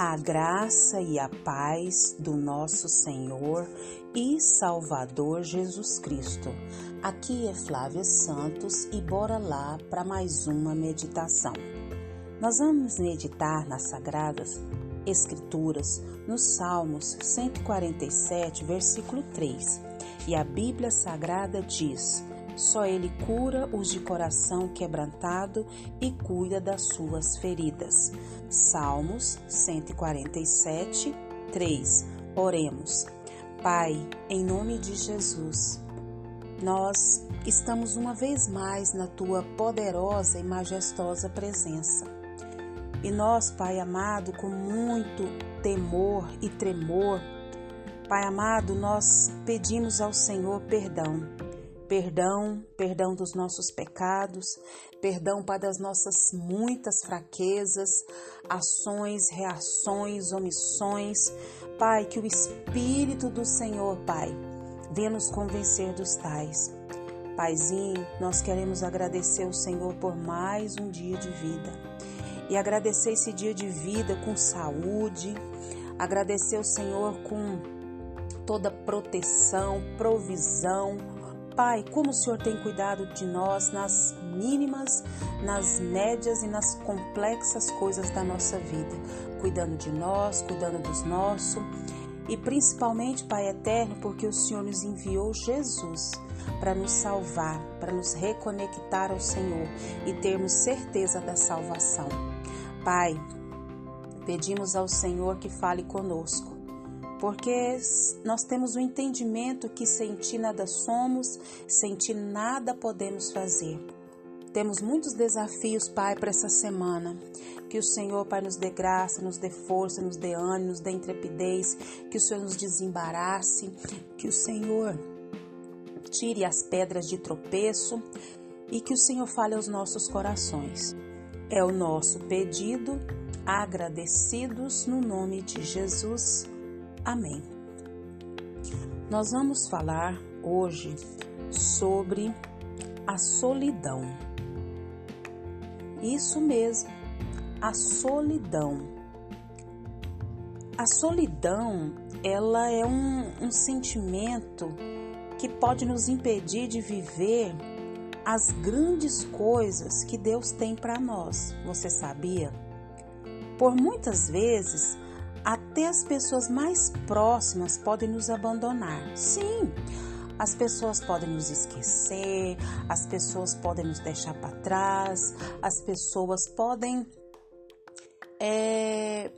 A graça e a paz do nosso Senhor e Salvador Jesus Cristo. Aqui é Flávia Santos e bora lá para mais uma meditação. Nós vamos meditar nas Sagradas Escrituras, nos Salmos 147, versículo 3. E a Bíblia Sagrada diz: Só Ele cura os de coração quebrantado e cuida das suas feridas. Salmos 147, 3. Oremos. Pai, em nome de Jesus, nós estamos uma vez mais na tua poderosa e majestosa presença. E nós, Pai amado, com muito temor e tremor, Pai amado, nós pedimos ao Senhor perdão Perdão, perdão dos nossos pecados, perdão para das nossas muitas fraquezas, ações, reações, omissões. Pai, que o Espírito do Senhor, Pai, venha nos convencer dos tais. Paizinho, nós queremos agradecer ao Senhor por mais um dia de vida. E agradecer esse dia de vida com saúde, agradecer ao Senhor com toda proteção, provisão, Pai, como o Senhor tem cuidado de nós nas mínimas, nas médias e nas complexas coisas da nossa vida, cuidando de nós, cuidando dos nossos e principalmente, Pai eterno, porque o Senhor nos enviou Jesus para nos salvar, para nos reconectar ao Senhor e termos certeza da salvação. Pai, pedimos ao Senhor que fale conosco porque nós temos o entendimento que sem ti nada somos, sem ti nada podemos fazer. Temos muitos desafios, Pai, para essa semana. Que o Senhor, Pai, nos dê graça, nos dê força, nos dê ânimo, nos dê intrepidez, que o Senhor nos desembarace, que o Senhor tire as pedras de tropeço e que o Senhor fale aos nossos corações. É o nosso pedido, agradecidos no nome de Jesus. Amém. Nós vamos falar hoje sobre a solidão. Isso mesmo, a solidão. A solidão, ela é um, um sentimento que pode nos impedir de viver as grandes coisas que Deus tem para nós. Você sabia? Por muitas vezes, até as pessoas mais próximas podem nos abandonar. Sim, as pessoas podem nos esquecer, as pessoas podem nos deixar para trás, as pessoas podem é,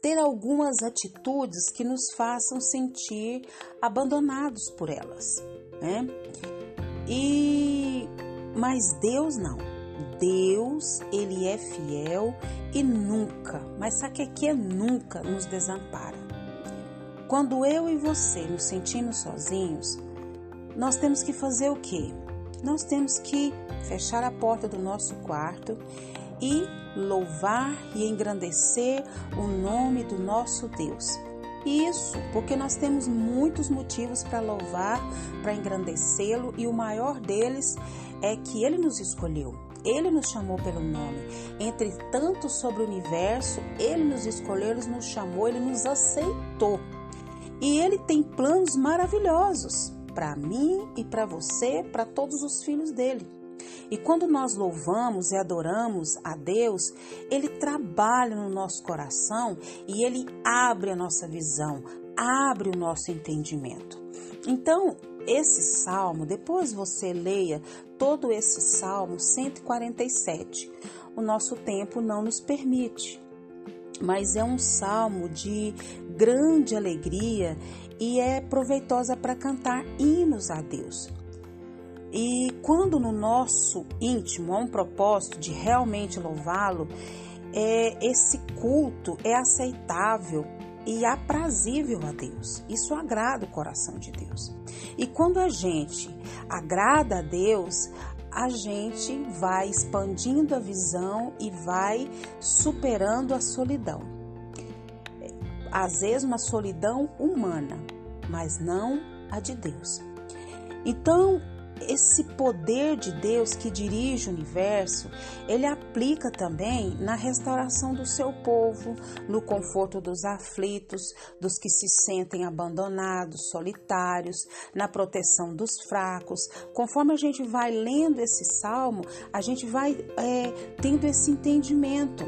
ter algumas atitudes que nos façam sentir abandonados por elas, né? E mas Deus não. Deus, ele é fiel e nunca, mas sabe que aqui é nunca nos desampara. Quando eu e você nos sentimos sozinhos, nós temos que fazer o quê? Nós temos que fechar a porta do nosso quarto e louvar e engrandecer o nome do nosso Deus. Isso porque nós temos muitos motivos para louvar, para engrandecê-lo e o maior deles é que ele nos escolheu. Ele nos chamou pelo nome. Entre tanto sobre o universo, Ele nos escolheu, Ele nos chamou, Ele nos aceitou. E Ele tem planos maravilhosos para mim e para você, para todos os filhos dele. E quando nós louvamos e adoramos a Deus, Ele trabalha no nosso coração e Ele abre a nossa visão, abre o nosso entendimento. Então, esse salmo, depois você leia todo esse salmo 147. O nosso tempo não nos permite, mas é um salmo de grande alegria e é proveitosa para cantar hinos a Deus. E quando no nosso íntimo há um propósito de realmente louvá-lo, é, esse culto é aceitável e aprazível a Deus. Isso agrada o coração de Deus. E quando a gente agrada a Deus, a gente vai expandindo a visão e vai superando a solidão. Às vezes, uma solidão humana, mas não a de Deus. Então, esse poder de Deus que dirige o universo, ele aplica também na restauração do seu povo, no conforto dos aflitos, dos que se sentem abandonados, solitários, na proteção dos fracos. Conforme a gente vai lendo esse salmo, a gente vai é, tendo esse entendimento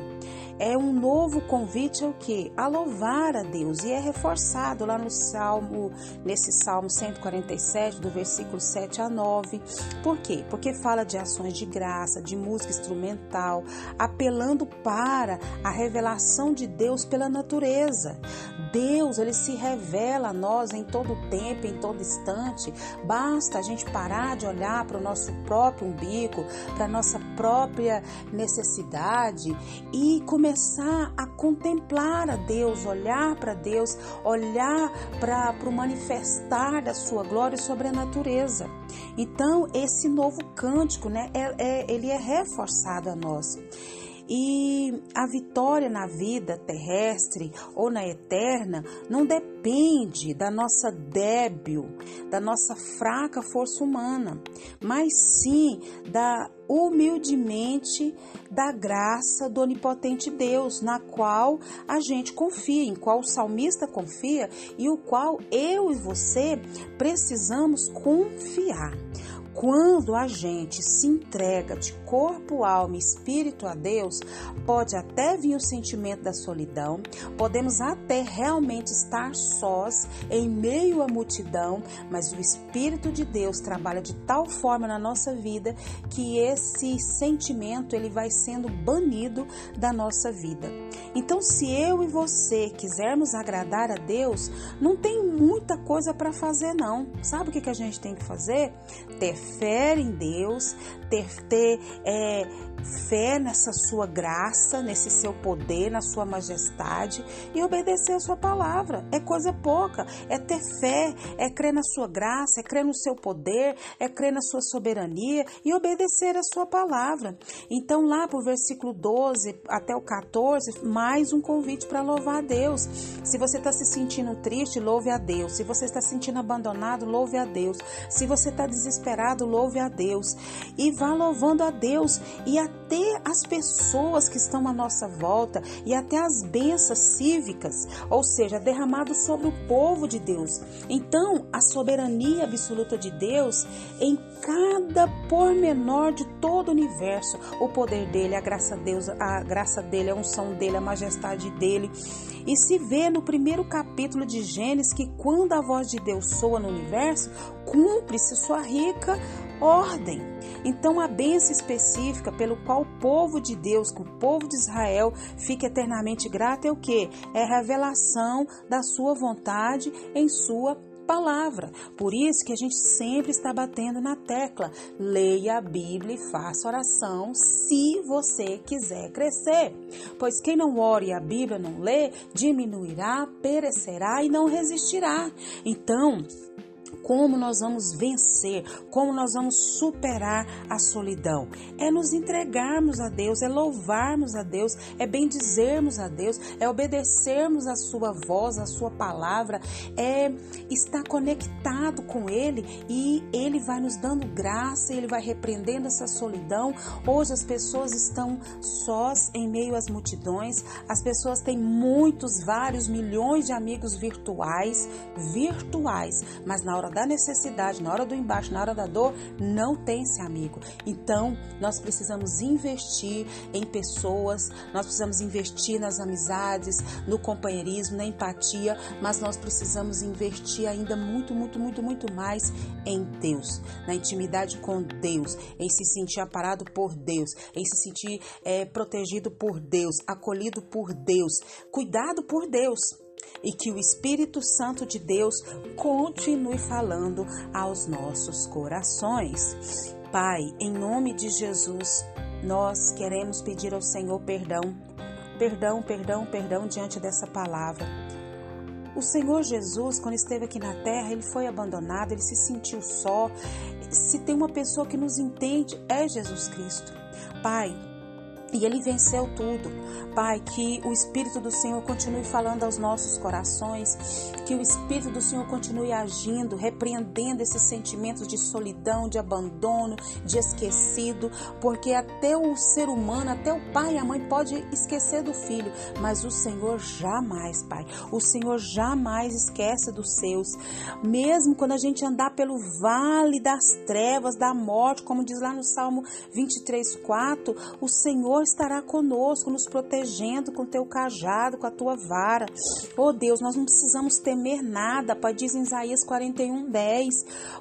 é um novo convite ao que? A louvar a Deus. E é reforçado lá no Salmo, nesse Salmo 147, do versículo 7 a 9. Por quê? Porque fala de ações de graça, de música instrumental, apelando para a revelação de Deus pela natureza. Deus, ele se revela a nós em todo tempo, em todo instante. Basta a gente parar de olhar para o nosso próprio umbigo, para a nossa própria necessidade e começar a contemplar a Deus, olhar para Deus, olhar para o manifestar da sua glória sobre a natureza. Então, esse novo cântico, né, é, é, ele é reforçado a nós. E a vitória na vida terrestre ou na eterna não depende da nossa débil, da nossa fraca força humana, mas sim da humildemente da graça do onipotente Deus, na qual a gente confia, em qual o salmista confia e o qual eu e você precisamos confiar. Quando a gente se entrega de corpo, alma e espírito a Deus, pode até vir o sentimento da solidão, podemos até realmente estar sós em meio à multidão, mas o Espírito de Deus trabalha de tal forma na nossa vida que esse sentimento ele vai sendo banido da nossa vida. Então, se eu e você quisermos agradar a Deus, não tem muita coisa para fazer não. Sabe o que, a gente tem que fazer? Ter fé em Deus, ter, ter é, fé nessa sua graça, nesse seu poder, na sua majestade e obedecer a sua palavra. É coisa pouca, é ter fé, é crer na sua graça, é crer no seu poder, é crer na sua soberania e obedecer a sua palavra. Então, lá pro versículo 12 até o 14, mais um convite para louvar a Deus. Se você está se sentindo triste, louve a Deus. Se você está se sentindo abandonado, louve a Deus. Se você está desesperado, louve a Deus. E vá louvando a Deus e a até as pessoas que estão à nossa volta e até as bênçãos cívicas, ou seja, derramado sobre o povo de Deus. Então, a soberania absoluta de Deus em cada pormenor de todo o universo, o poder dele, a graça Deus, a graça dele, a unção dele, a majestade dele. E se vê no primeiro capítulo de Gênesis que quando a voz de Deus soa no universo, cumpre-se sua rica ordem. Então, a bênção específica pelo qual o povo de Deus, que o povo de Israel fica eternamente grato é o que? É a revelação da sua vontade em sua palavra. Por isso que a gente sempre está batendo na tecla. Leia a Bíblia e faça oração se você quiser crescer. Pois quem não ore e a Bíblia não lê, diminuirá, perecerá e não resistirá. Então, como nós vamos vencer, como nós vamos superar a solidão. É nos entregarmos a Deus, é louvarmos a Deus, é bendizermos a Deus, é obedecermos a sua voz, a sua palavra, é estar conectado com Ele e Ele vai nos dando graça, Ele vai repreendendo essa solidão. Hoje as pessoas estão sós em meio às multidões, as pessoas têm muitos, vários milhões de amigos virtuais, virtuais, mas na hora da da necessidade, na hora do embaixo, na hora da dor, não tem esse amigo. Então, nós precisamos investir em pessoas, nós precisamos investir nas amizades, no companheirismo, na empatia, mas nós precisamos investir ainda muito, muito, muito, muito mais em Deus, na intimidade com Deus, em se sentir aparado por Deus, em se sentir é, protegido por Deus, acolhido por Deus, cuidado por Deus e que o Espírito Santo de Deus continue falando aos nossos corações. Pai, em nome de Jesus, nós queremos pedir ao Senhor perdão, perdão, perdão, perdão diante dessa palavra. O Senhor Jesus, quando esteve aqui na terra, ele foi abandonado, ele se sentiu só. Se tem uma pessoa que nos entende, é Jesus Cristo. Pai, E ele venceu tudo. Pai, que o Espírito do Senhor continue falando aos nossos corações, que o Espírito do Senhor continue agindo, repreendendo esses sentimentos de solidão, de abandono, de esquecido, porque até o ser humano, até o pai e a mãe pode esquecer do filho, mas o Senhor jamais, Pai. O Senhor jamais esquece dos seus. Mesmo quando a gente andar pelo vale das trevas, da morte, como diz lá no Salmo 23, 4, o Senhor estará conosco, nos protegendo com teu cajado, com a tua vara. Oh Deus, nós não precisamos temer nada, Pai, diz em Isaías 41, 10.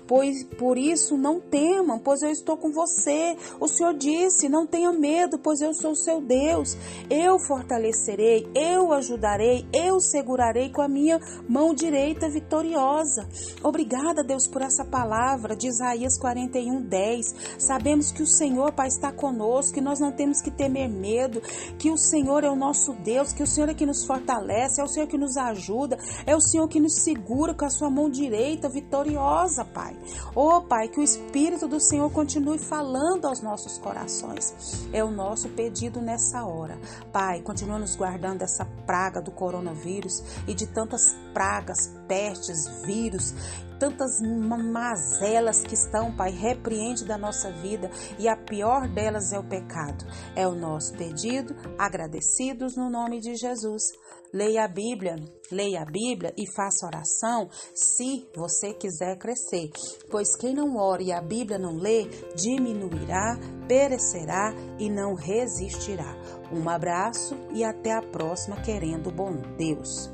Pois por isso não temam, pois eu estou com você. O Senhor disse: não tenha medo, pois eu sou o seu Deus. Eu fortalecerei, eu ajudarei, eu segurarei com a minha mão direita vitoriosa. Obrigada, Deus, por essa palavra de Isaías 41, 10. Sabemos que o Senhor, Pai, está conosco, que nós não temos que temer medo, que o Senhor é o nosso Deus, que o Senhor é que nos fortalece, é o Senhor que nos ajuda, é o Senhor que nos segura com a sua mão direita vitoriosa, Pai. Oh, Pai, que o Espírito do Senhor continue falando aos nossos corações. É o nosso pedido nessa hora. Pai, continua nos guardando dessa praga do coronavírus e de tantas pragas, pestes, vírus tantas mazelas que estão, Pai, repreende da nossa vida e a pior delas é o pecado. É o nosso pedido, agradecidos no nome de Jesus. Leia a Bíblia, leia a Bíblia e faça oração se você quiser crescer. Pois quem não ora e a Bíblia não lê, diminuirá, perecerá e não resistirá. Um abraço e até a próxima, querendo bom Deus.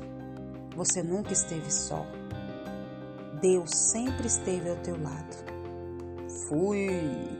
Você nunca esteve só. Deus sempre esteve ao teu lado. Fui.